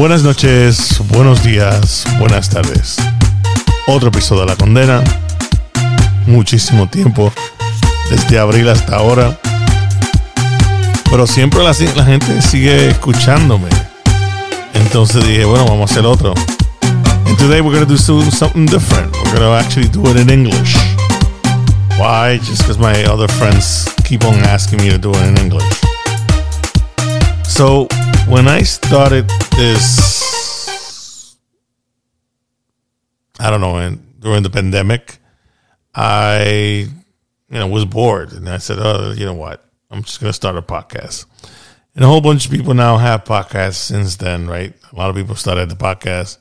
Buenas noches, buenos días, buenas tardes. Otro episodio de La Condena. Muchísimo tiempo, desde abril hasta ahora. Pero siempre la, gente sigue escuchándome. Entonces dije, bueno, vamos a hacer otro. And today we're going to do something different. We're going to actually do it in English. Why? Just because my other friends keep on asking me to do it in English. So when I started this, I don't know, in, during the pandemic, I, you know, was bored, and I said, "Oh, you know what? I'm just going to start a podcast." And a whole bunch of people now have podcasts since then, right? A lot of people started the podcast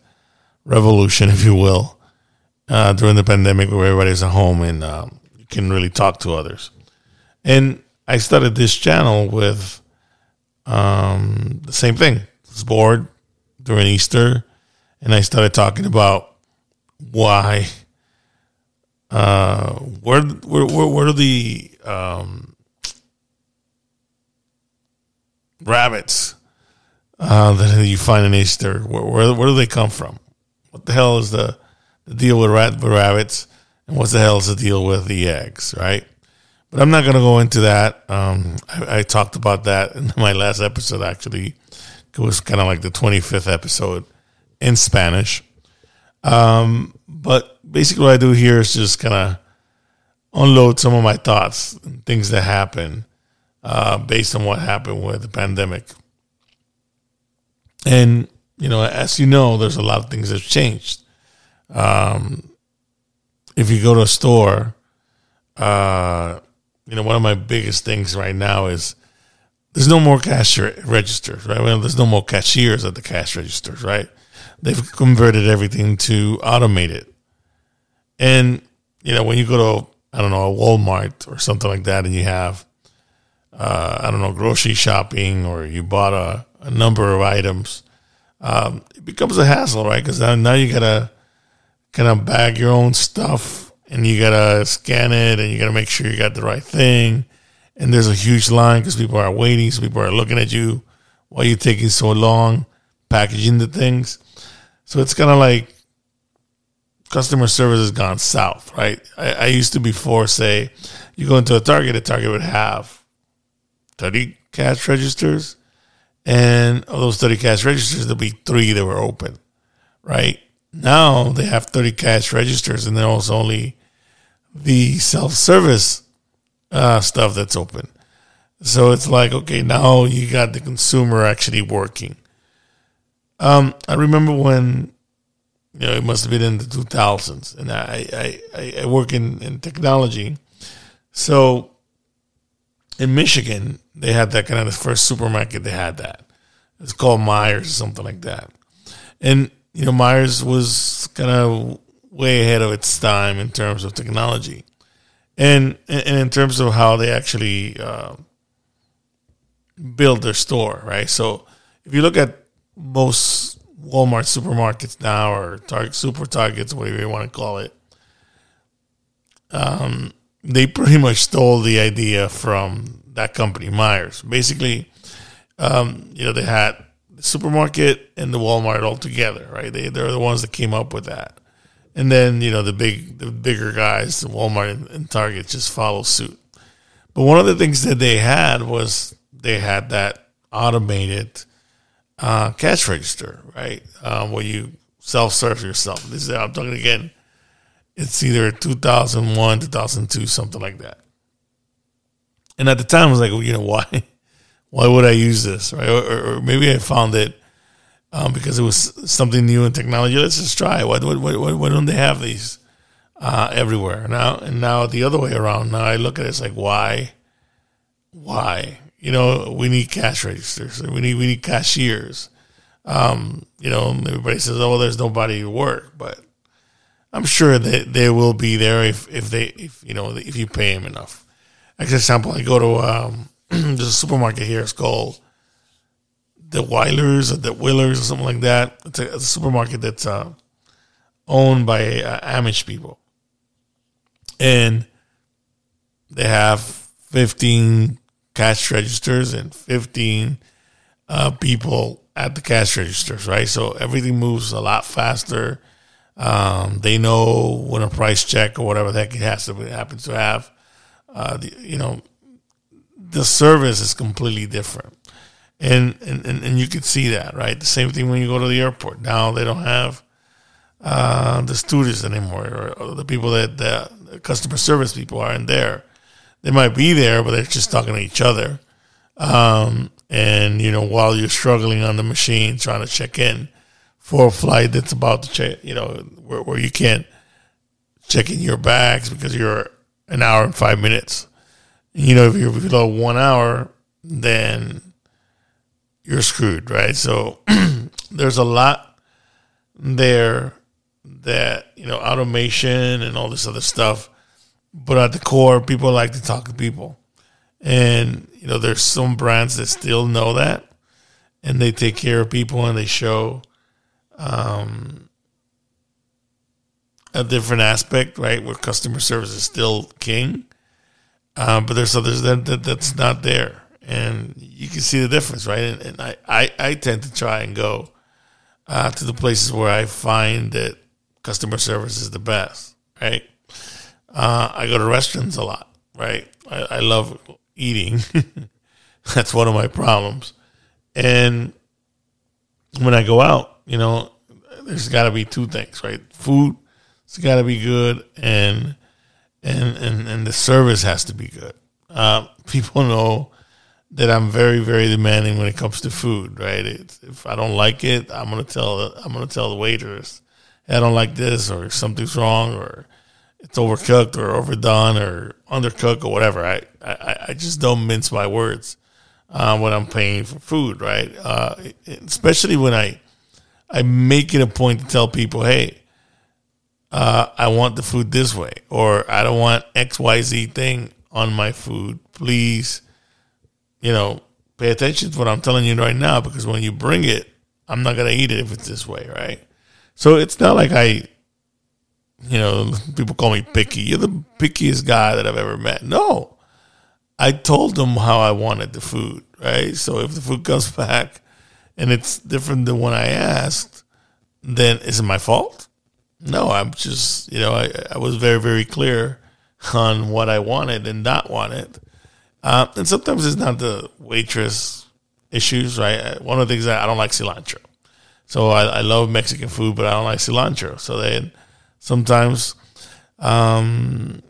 revolution, if you will, uh, during the pandemic, where everybody's at home and um, you can really talk to others. And I started this channel with um, the same thing. I was bored during Easter, and I started talking about why, uh, where, where, where, where are the um, rabbits uh, that you find in Easter? Where, where, where do they come from? What the hell is the, the deal with, rat, rabbits? And what the hell is the deal with the eggs, right? But I'm not going to go into that. Um, I, I, talked about that in my last episode, actually. It was kind of like the 25th episode in Spanish. Um, but basically, what I do here is just kind of unload some of my thoughts and things that happen uh, based on what happened with the pandemic. And, you know, as you know, there's a lot of things that changed. Um, if you go to a store, uh, you know, one of my biggest things right now is there's no more cash registers, right? Well, there's no more cashiers at the cash registers, right? They've converted everything to automated. And, you know, when you go to, I don't know, a Walmart or something like that, and you have, uh, I don't know, grocery shopping or you bought a, a number of items, um, it becomes a hassle, right? Because now, now you got to kind of bag your own stuff and you gotta scan it and you gotta make sure you got the right thing. And there's a huge line because people are waiting, so people are looking at you why you're taking so long packaging the things. So it's kind of like customer service has gone south, right? I, I used to before say you go into a Target, a Target would have 30 cash registers. And of those 30 cash registers, there'll be three that were open, right? Now they have 30 cash registers and there's also only the self service uh, stuff that's open. So it's like, okay, now you got the consumer actually working. Um, I remember when, you know, it must have been in the 2000s, and I, I, I work in, in technology. So in Michigan, they had that kind of the first supermarket, they had that. It's called Meijers or something like that. And, you know, Meijers was kind of way ahead of its time in terms of technology, and and in terms of how they actually uh, build their store. Right. So if you look at most Walmart supermarkets now, or Target super Targets, whatever you want to call it, um, they pretty much stole the idea from that company, Meijers. Basically, um, you know, they had the supermarket and the Walmart all together, right? They they're the ones that came up with that and then you know the big the bigger guys, the Walmart and, and Target, just follow suit. But one of the things that they had was they had that automated uh, cash register, right, um, where you self serve yourself. This is I'm talking again. It's either 2001, 2002, something like that. And at the time, I was like, well, you know, why? Why would I use this, right? Or, or maybe I found it um, because it was something new in technology. Let's just try. Why, why, why, why don't they have these uh, everywhere now? And now the other way around. Now I look at it, it's like why, why? You know, we need cash registers. We need we need cashiers. Um, you know, everybody says, "Oh, there's nobody to work," but I'm sure that they will be there if if they if you know if you pay them enough. Like example, I go to um, there's a supermarket here. It's called the Weilers or the Willers or something like that. It's a, it's a supermarket that's uh, owned by uh, Amish people, and they have fifteen cash registers and fifteen uh, people at the cash registers, right? So everything moves a lot faster. Um, they know when a price check or whatever the heck it has to happens to have. Uh, the, you know, the service is completely different. And, and, and you can see that, right? The same thing when you go to the airport. Now they don't have uh, the students anymore, or, or the people that the customer service people aren't there. They might be there, but they're just talking to each other. Um, and you know, while you're struggling on the machine trying to check in for a flight that's about to check, you know, where, where you can't check in your bags because you're an hour and five minutes. You know, if you're below one hour, then you're screwed, right? So there's a lot there that you know automation and all this other stuff but at the core people like to talk to people. And you know there's some brands that still know that and they take care of people and they show um, a different aspect right where customer service is still king. Um, but there's others that, that that's not there and you can see the difference right and, and I, I, I tend to try and go uh, to the places where i find that customer service is the best, right? Uh, I go to restaurants a lot, right? I, I love eating. That's one of my problems. And when I go out, you know, there's got to be two things, right? Food, it's got to be good, and and and and the service has to be good. Uh, people know that I'm very very demanding when it comes to food, right? If I don't like it, I'm gonna tell I'm gonna tell the waiters I don't like this or something's wrong or it's overcooked or overdone or undercooked or whatever. I, I, I just don't mince my words uh, when I'm paying for food, right? Uh, especially when I I make it a point to tell people, hey, uh, I want the food this way, or I don't want X Y Z thing on my food. Please, you know, pay attention to what I'm telling you right now because when you bring it, I'm not gonna eat it if it's this way, right? So it's not like I, you know, people call me picky. You're the pickiest guy that I've ever met. No, I told them how I wanted the food, right? So if the food comes back and it's different than what I asked, then is it my fault? No, I'm just, you know, I, I was very, very clear on what I wanted and not wanted. Uh, and sometimes it's not the waitress issues, right? One of the things that I don't like cilantro. So I, I love Mexican food, but I don't like cilantro. So then sometimes, um,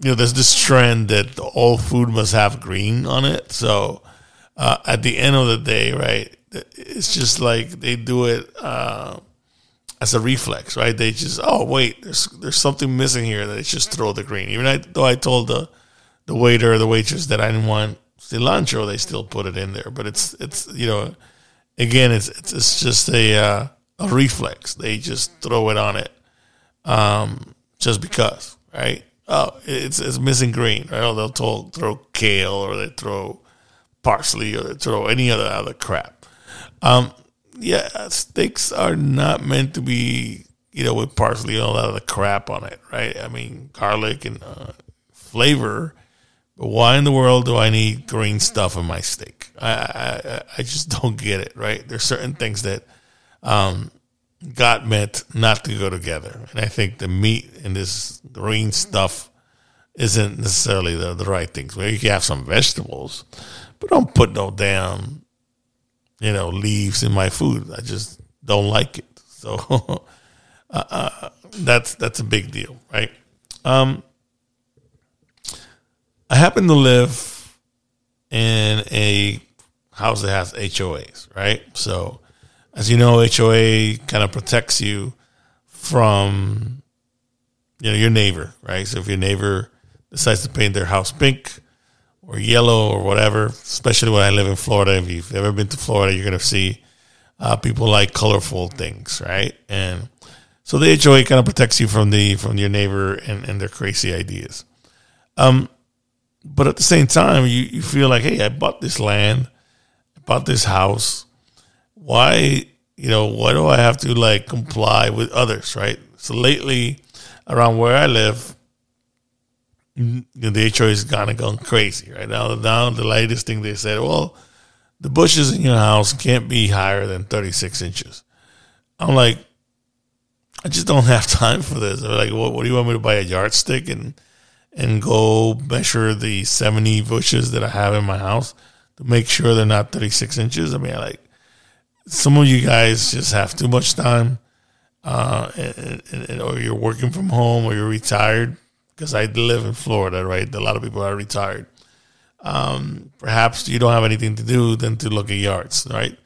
you know, there's this trend that all food must have green on it. So uh, at the end of the day, right, it's just like they do it uh, as a reflex, right? They just, oh wait, there's there's something missing here. They just throw the green. Even I, though I told the the waiter or the waitress that I didn't want cilantro, they still put it in there. But it's it's you know again, it's it's, it's just a uh, a reflex. They just throw it on it, um, just because, right? Oh, it's it's missing green, right? Oh, they'll throw, throw kale or they throw parsley or they throw any other other crap. Um, yeah, steaks are not meant to be, you know, with parsley and all that other crap on it, right? I mean, garlic and uh, flavor why in the world do I need green stuff in my steak? I, I, I just don't get it, right? There's certain things that um, got meant not to go together. And I think the meat and this green stuff isn't necessarily the, the right things. Well, you can have some vegetables, but don't put no damn, you know, leaves in my food. I just don't like it. So uh, uh, that's that's a big deal, right? Um, I happen to live in a house that has HOAs, right? So, as you know, HOA kind of protects you from you know your neighbor, right? So if your neighbor decides to paint their house pink or yellow or whatever, especially when I live in Florida, if you've ever been to Florida, you're gonna see uh, people like colorful things, right? And so the HOA kind of protects you from the from your neighbor and, and their crazy ideas. Um, but at the same time, you, you feel like, hey, I bought this land, I bought this house. Why, you know, why do I have to like comply with others, right? So lately, around where I live, the HOA has kind of gone crazy, right? Now, now the latest thing they said, well, the bushes in your house can't be higher than 36 inches. I'm like, I just don't have time for this. They're like, what, what do you want me to buy a yardstick and and go measure the 70 bushes that I have in my house to make sure they're not 36 inches? I mean, like, some of you guys just have too much time, uh, and, and, or you're working from home, or you're retired. Because I live in Florida, right? A lot of people are retired. Um, perhaps you don't have anything to do than to look at yards, right?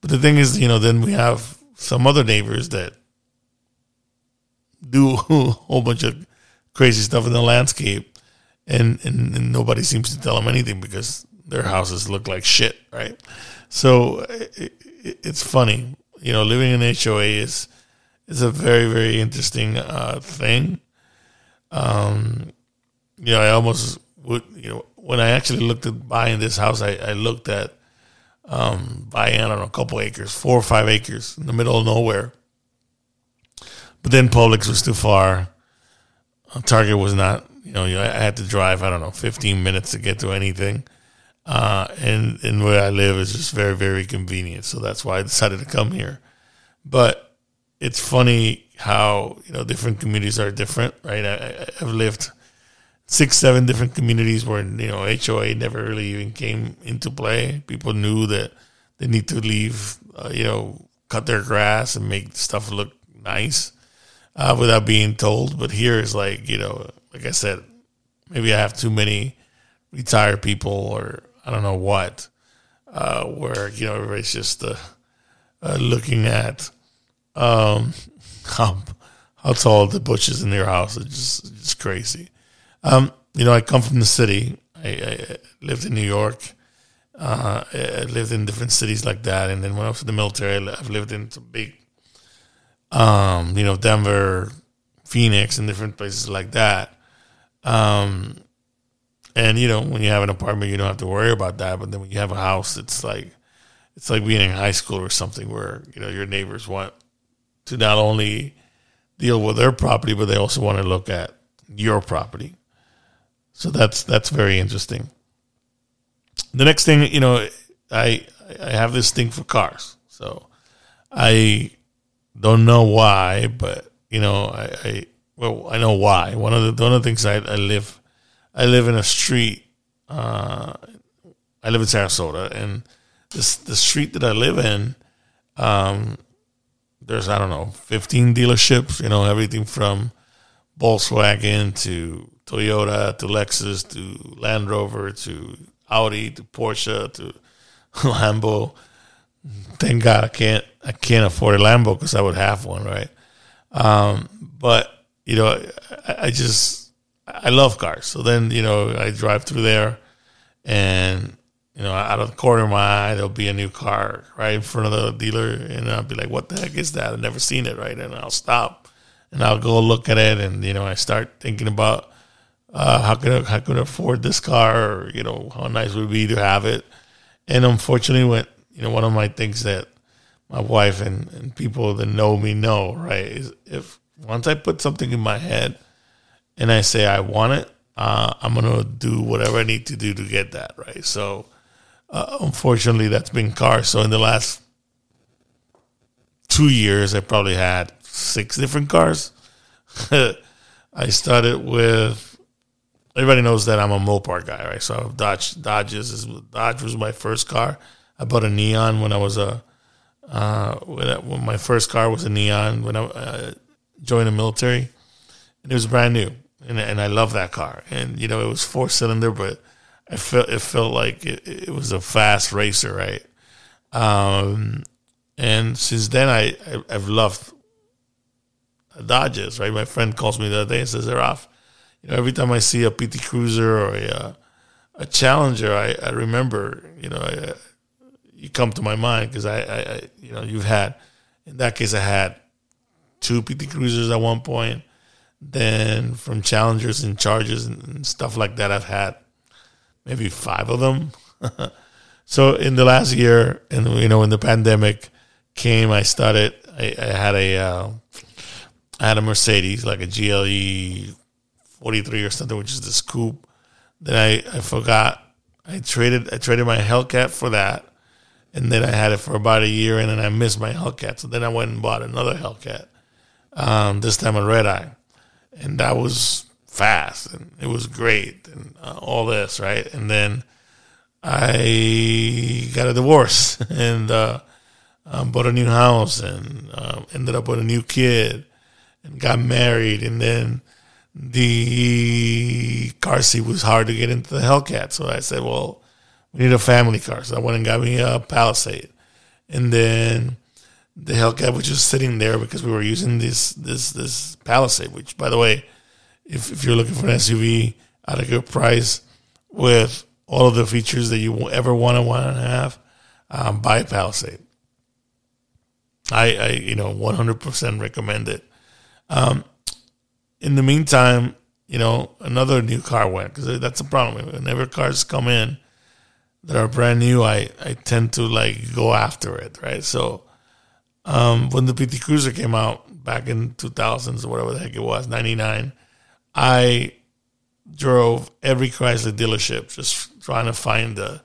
But the thing is, you know, then we have some other neighbors that do a whole bunch of crazy stuff in the landscape, and, and, and nobody seems to tell them anything because their houses look like shit, right? So it, it, it's funny, you know, living in HOA is is a very very interesting uh, thing. Um, you know, I almost would, you know, when I actually looked at buying this house, I, I looked at um, buying I don't know a couple acres, four or five acres in the middle of nowhere. But then Publix was too far. Target was not. You know, I had to drive. I don't know, fifteen minutes to get to anything. Uh, and and where I live is just very very convenient. So that's why I decided to come here. But it's funny how you know different communities are different, right? I, I've lived six, seven different communities where you know HOA never really even came into play. People knew that they need to leave, uh, you know, cut their grass and make stuff look nice uh, without being told. But here is like, you know, like I said, maybe I have too many retired people or I don't know what, uh, where, you know, everybody's just uh, uh looking at um, how, how tall the bushes in their house. It's just, it's crazy. Um, you know, I come from the city. I, I lived in New York. Uh, I lived in different cities like that. And then when I was in the military, I've lived in some big um, you know, Denver, Phoenix, and different places like that. Um, and you know, when you have an apartment, you don't have to worry about that. But then when you have a house, it's like it's like being in high school or something, where you know your neighbors want to not only deal with their property, but they also want to look at your property. So that's that's very interesting. The next thing, you know, I I have this thing for cars. So I don't know why, but you know, I, I well, I know why. One of the one of the things I, I live, I live in a street. Uh, I live in Sarasota, and this the street that I live in, um, there's I don't know, 15 dealerships. You know, everything from Volkswagen to Toyota to Lexus to Land Rover to Audi to Porsche to Lambo thank God I can't I can't afford a Lambo because I would have one, right? Um, but you know, I, I, just I love cars. So then you know I drive through there, and you know out of the corner of my eye there'll be a new car right in front of the dealer, and I'll be like, "What the heck is that? I've never seen it." Right, and I'll stop and I'll go look at it, and you know I start thinking about. Uh, how could I, how could I afford this car? Or you know, how nice would it be to have it? And unfortunately, when you know, one of my things that my wife and, and people that know me know, right, is if once I put something in my head and I say I want it, uh, I'm going to do whatever I need to do to get that, right? So, uh, unfortunately, that's been cars. So, in the last two years, I probably had six different cars. I started with everybody knows that I'm a Mopar guy, right? So Dodge Dodges is Dodge was my first car. I bought a Neon when I was a uh, when, I, when, my first car was a Neon when I uh, joined the military, and it was brand new, and and I love that car. And you know, it was four cylinder, but I felt it felt like it, it was a fast racer, right? Um, and since then, I, I have loved Dodges, right? My friend calls me the other day and says, "They're off." You know, every time I see a PT Cruiser or a a Challenger, I, I remember, you know, I, you come to my mind because I, I, I, you know, you've had, in that case, I had two PT Cruisers at one point. Then from Challengers and Chargers and, stuff like that, I've had maybe five of them. so in the last year, and you know, when the pandemic came, I started. I, I had a, uh, I had a Mercedes, like a GLE 43 or something, which is this coupe. Then I, I forgot. I traded I traded my Hellcat for that and then I had it for about a year, and then I missed my Hellcat. So then I went and bought another Hellcat. Um, this time a red eye, and that was fast and it was great and uh, all this right. And then I got a divorce and uh, um, bought a new house and uh, ended up with a new kid and got married. And then the car seat was hard to get into the Hellcat, so I said, well we need a family car. So I went and got me a Palisade. And then the Hellcat was just sitting there because we were using this this this Palisade, which by the way, if, if you're looking for an SUV at a good price with all of the features that you ever want to want to have, um, buy Palisade. I, I you know 100% recommend it. Um, in the meantime, you know another new car went because that's a problem. Whenever cars come in, that are brand new, I, I tend to like go after it, right? So um, when the PT Cruiser came out back in 2000s or whatever the heck it was, 99, I drove every Chrysler dealership just trying to find the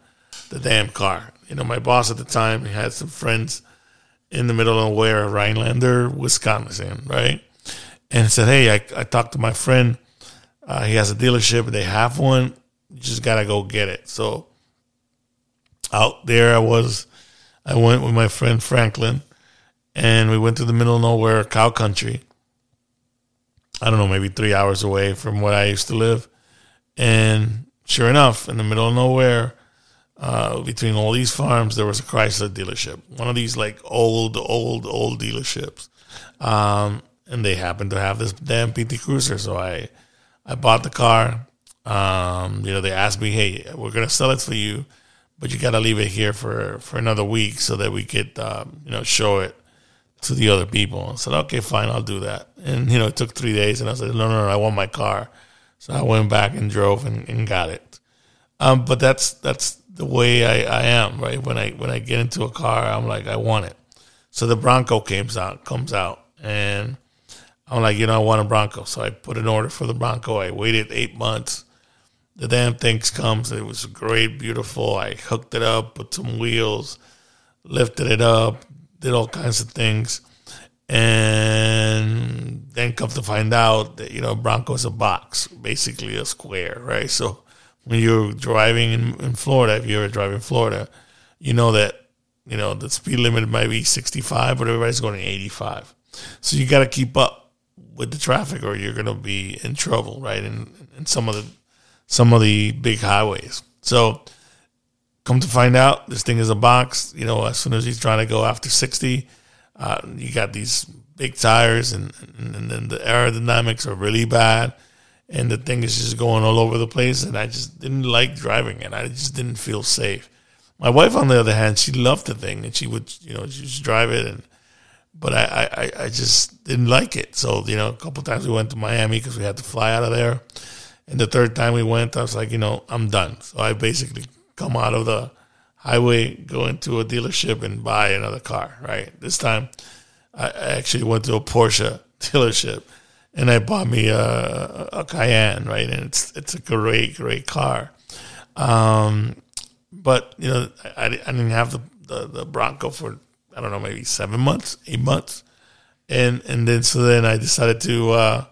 the damn car. You know, my boss at the time had some friends in the middle of nowhere, Rhinelander, Wisconsin, right? And said, hey, I, I talked to my friend. Uh, he has a dealership. They have one. You just got to go get it. So out there. I was, I went with my friend Franklin, and we went to the middle of nowhere, cow country. I don't know, maybe three hours away from where I used to live. And sure enough, in the middle of nowhere, uh, between all these farms, there was a Chrysler dealership. One of these like old, old, old dealerships. Um, and they happened to have this damn PT Cruiser. So I, I bought the car. Um, you know, they asked me, hey, we're going to sell it for you but you got to leave it here for, for another week so that we could, um, you know, show it to the other people. I said, okay, fine, I'll do that. And, you know, it took three days. And I said, no, no, no, I want my car. So I went back and drove and, and got it. Um, but that's that's the way I, I am, right? When I when I get into a car, I'm like, I want it. So the Bronco comes out, comes out, and I'm like, you know, I want a Bronco. So I put an order for the Bronco. I waited eight months the damn things comes. It was great, beautiful. I hooked it up, put some wheels, lifted it up, did all kinds of things, and then come to find out that you know Bronco is a box, basically a square, right? So when you're driving in, in Florida, if you're driving in Florida, you know that you know the speed limit might be 65, but everybody's going 85. So you got to keep up with the traffic, or you're going to be in trouble, right? And, and some of the some of the big highways. So come to find out, this thing is a box. You know, as soon as he's trying to go after 60, uh, you got these big tires and, and, then the aerodynamics are really bad. And the thing is just going all over the place. And I just didn't like driving it. I just didn't feel safe. My wife, on the other hand, she loved the thing and she would, you know, she would drive it. And, but I, I, I just didn't like it. So, you know, a couple times we went to Miami because we had to fly out of there and the third time we went, I was like, you know, I'm done. So I basically come out of the highway, go into a dealership and buy another car, right? This time I actually went to a Porsche dealership and I bought me a, a Cayenne, right? And it's it's a great, great car. Um, but, you know, I, I didn't have the, the, the Bronco for, I don't know, maybe seven months, eight months. And, and then, so then I decided to, uh,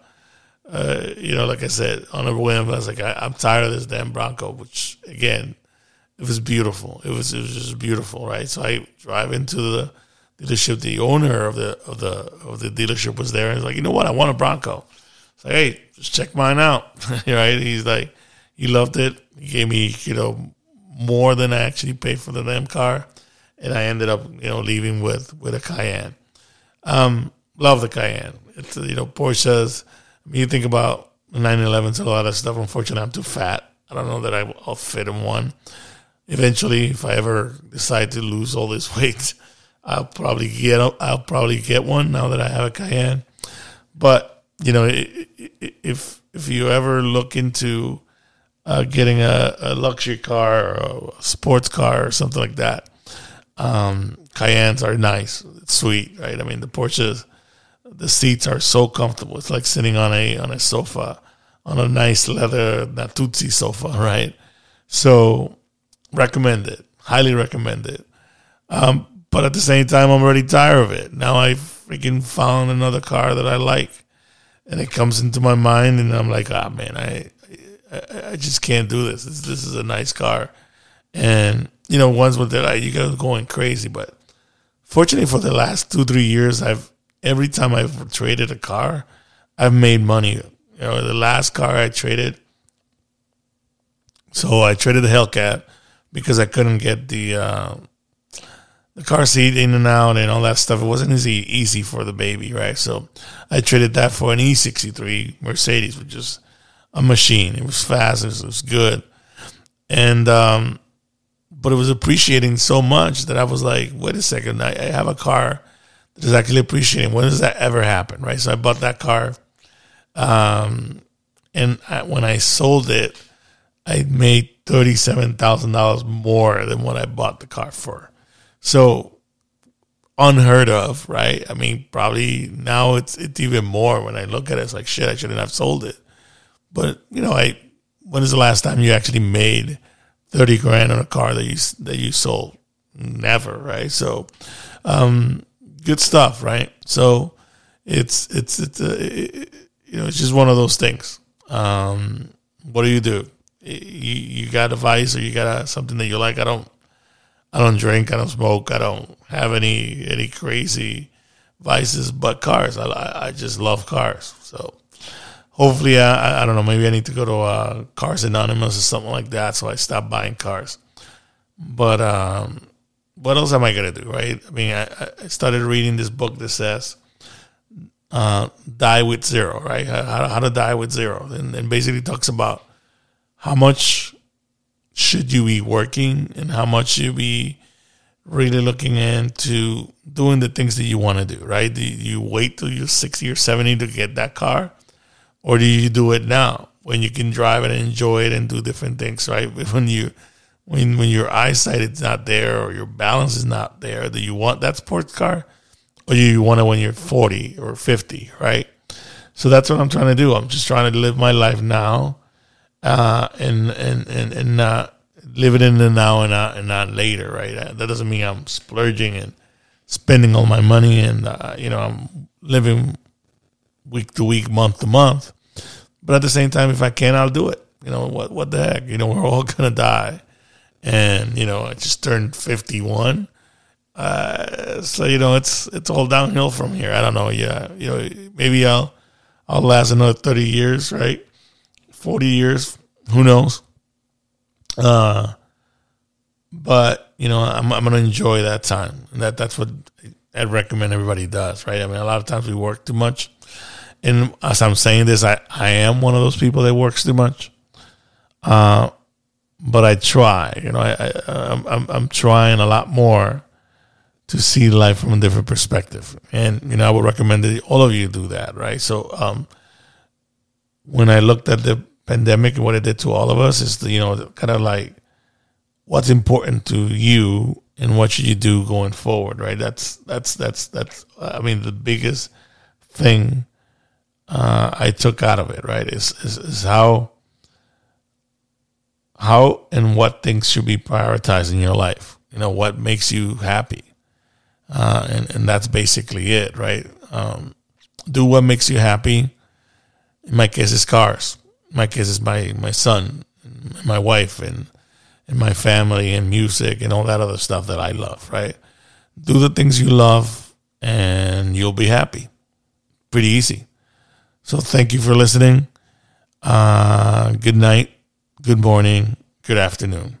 uh, you know, like I said, on a whim, I was like, I, am tired of this damn Bronco, which again, it was beautiful. It was it was just beautiful, right? So I drive into the dealership. The owner of the of the of the dealership was there, and he's like, you know what? I want a Bronco. It's like, hey, just check mine out, right? He's like, he loved it. He gave me, you know, more than I actually paid for the damn car, and I ended up, you know, leaving with with a Cayenne. Um, love the Cayenne. It's you know Porsche's you think about 911s, a lot of stuff. Unfortunately, I'm too fat. I don't know that I, will fit in one. Eventually, if I ever decide to lose all this weight, I'll probably get I'll probably get one now that I have a Cayenne. But you know, if if you ever look into uh, getting a, a, luxury car or a sports car or something like that, um, Cayennes are nice. It's sweet, right? I mean, the Porsches the seats are so comfortable. It's like sitting on a on a sofa, on a nice leather Natuzzi sofa, right? So recommend it. Highly recommend it. Um, but at the same time, I'm already tired of it. Now I freaking found another car that I like, and it comes into my mind, and I'm like, ah, man, I, I, I just can't do this. this. This is a nice car, and you know, ones with that, you go going crazy. But fortunately, for the last two three years, I've every time I've traded a car, I've made money. You know, the last car I traded, so I traded the Hellcat because I couldn't get the uh, the car seat in and out and all that stuff. It wasn't easy easy for the baby, right? So I traded that for an E63 Mercedes, which is a machine. It was fast. It was, it was good, and um, but it was appreciating so much that I was like, wait a second, I, I have a car is actually appreciating. When does that ever happen, right? So I bought that car, um, and I, when I sold it, I made thirty-seven thousand dollars more than what I bought the car for. So unheard of, right? I mean, probably now it's it's even more when I look at it. It's like shit. I shouldn't have sold it. But you know, I when is the last time you actually made thirty grand on a car that you that you sold? Never, right? So, um, good stuff, right? So, it's it's it's uh, it, you know it's just one of those things. Um, what do you do? You, you got a vice or you got a, something that you like. I don't I don't drink. I don't smoke. I don't have any any crazy vices, but cars. I I just love cars. So hopefully, I, I don't know. Maybe I need to go to uh, Cars Anonymous or something like that, so I stop buying cars. But um, what else am I gonna do, right? I mean, I, I started reading this book that says uh, "Die with Zero, right? How, how to die with zero, and, and basically talks about how much should you be working and how much you be really looking into doing the things that you want to do, right? Do you wait till you're 60 or 70 to get that car? Or do you do it now when you can drive it and enjoy it and do different things, right? When you when when your eyesight is not there or your balance is not there, do you want that sports car? Or do you want it when you're 40 or 50, right? So that's what I'm trying to do. I'm just trying to live my life now uh, and and and and not living in the now and not and not later, right? That doesn't mean I'm splurging and spending all my money and uh, you know I'm living week to week, month to month. But at the same time, if I can, I'll do it. You know what? What the heck? You know we're all gonna die, and you know I just turned fifty one. Uh, so you know it's it's all downhill from here. I don't know. Yeah, you know maybe I'll I'll last another thirty years, right? 40 years, who knows? Uh, but you know, I'm, I'm going to enjoy that time. And that that's what I'd recommend everybody does, right? I mean, a lot of times we work too much, and as I'm saying this, I I am one of those people that works too much. Uh, but I try, you know, I, I I'm, I'm I'm trying a lot more to see life from a different perspective, and you know, I would recommend that all of you do that, right? So, um, when I looked at the pandemic and what it did to all of us is, you know, kind of like what's important to you and what should you do going forward, right? That's that's that's that's. I mean, the biggest thing uh, I took out of it, right, is, is is how how and what things should be prioritized in your life. You know, what makes you happy, uh, and and that's basically it, right? Um, do what makes you happy in my case, it's cars. In my case, it's my my son, my wife, and and my family, and music, and all that other stuff that I love. Right? Do the things you love, and you'll be happy. Pretty easy. So thank you for listening. Uh, good night, good morning, good afternoon.